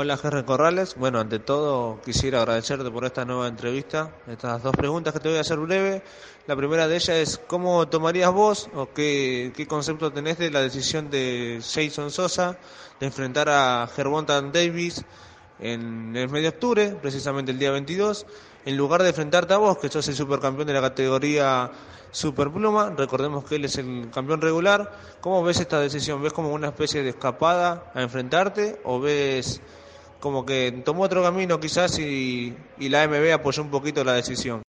Hola Jerry Corrales, bueno, ante todo quisiera agradecerte por esta nueva entrevista. Estas dos preguntas que te voy a hacer breve. La primera de ellas es, ¿cómo tomarías vos o qué, qué concepto tenés de la decisión de Jason Sosa de enfrentar a Gervonta Davis en el mes de octubre, precisamente el día 22, en lugar de enfrentarte a vos, que sos el supercampeón de la categoría Superpluma, recordemos que él es el campeón regular, ¿cómo ves esta decisión? ¿Ves como una especie de escapada a enfrentarte o ves como que tomó otro camino quizás y, y la AMB apoyó un poquito la decisión.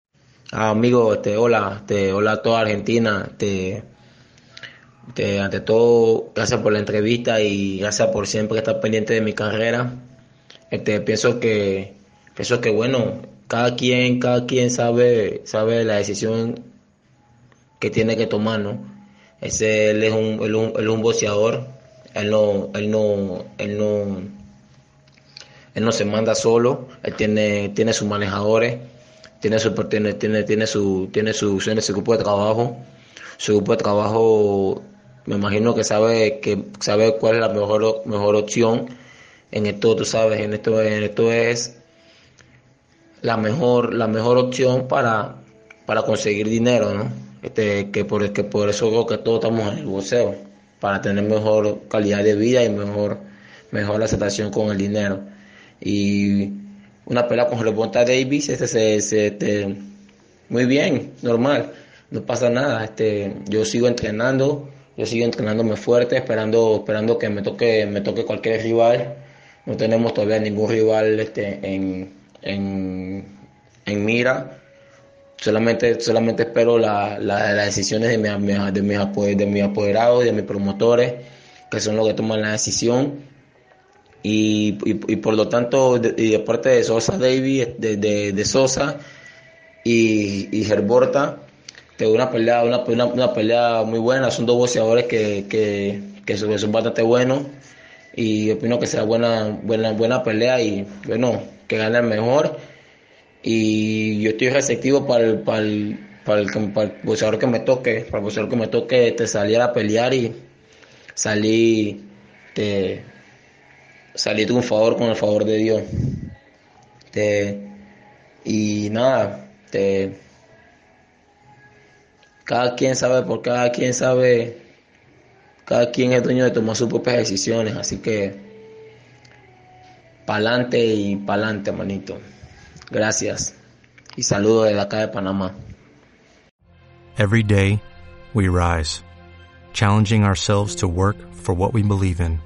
Ah, amigo, este, hola, este, hola a toda Argentina, este, este, ante todo, gracias por la entrevista y gracias por siempre estar pendiente de mi carrera. Este, pienso que, pienso que bueno, cada quien, cada quien sabe, sabe la decisión que tiene que tomar, ¿no? Ese, él es un, él, un, él es un boxeador, él no, él no, él no, él no se manda solo, él tiene, tiene sus manejadores, tiene su, tiene, tiene, tiene su, tiene su, tiene su grupo de trabajo. Su grupo de trabajo me imagino que sabe que sabe cuál es la mejor mejor opción en esto tú sabes en esto en esto es la mejor la mejor opción para para conseguir dinero no este que por que por eso creo que todos estamos en el boxeo para tener mejor calidad de vida y mejor mejor aceptación con el dinero y una pelea con Rebonta Davis, este se, este, muy bien, normal, no pasa nada, este, yo sigo entrenando, yo sigo entrenándome fuerte, esperando, esperando que me toque, me toque cualquier rival, no tenemos todavía ningún rival este, en, en, en mira, solamente, solamente espero la, la, las decisiones de, mis, de mis apoderados, de mis promotores, que son los que toman la decisión y, y, por lo tanto, y de parte de Sosa Davis, de, de, Sosa y, y Herborta, tengo una pelea, una, una, una, pelea muy buena, son dos boxeadores que, que, que son, bastante buenos y opino que será buena, buena, buena pelea y bueno, que gane el mejor. Y yo estoy receptivo para el, para el, para el, boxeador que me toque, para el boxeador que me toque te salir a pelear y salir de salí un favor con el favor de Dios. Te, y nada, te, cada quien sabe por cada quien sabe, cada quien es dueño de tomar sus propias decisiones, así que pa'lante y pa'lante, manito. Gracias y saludo desde acá de Panamá. Every day we rise, challenging ourselves to work for what we believe in.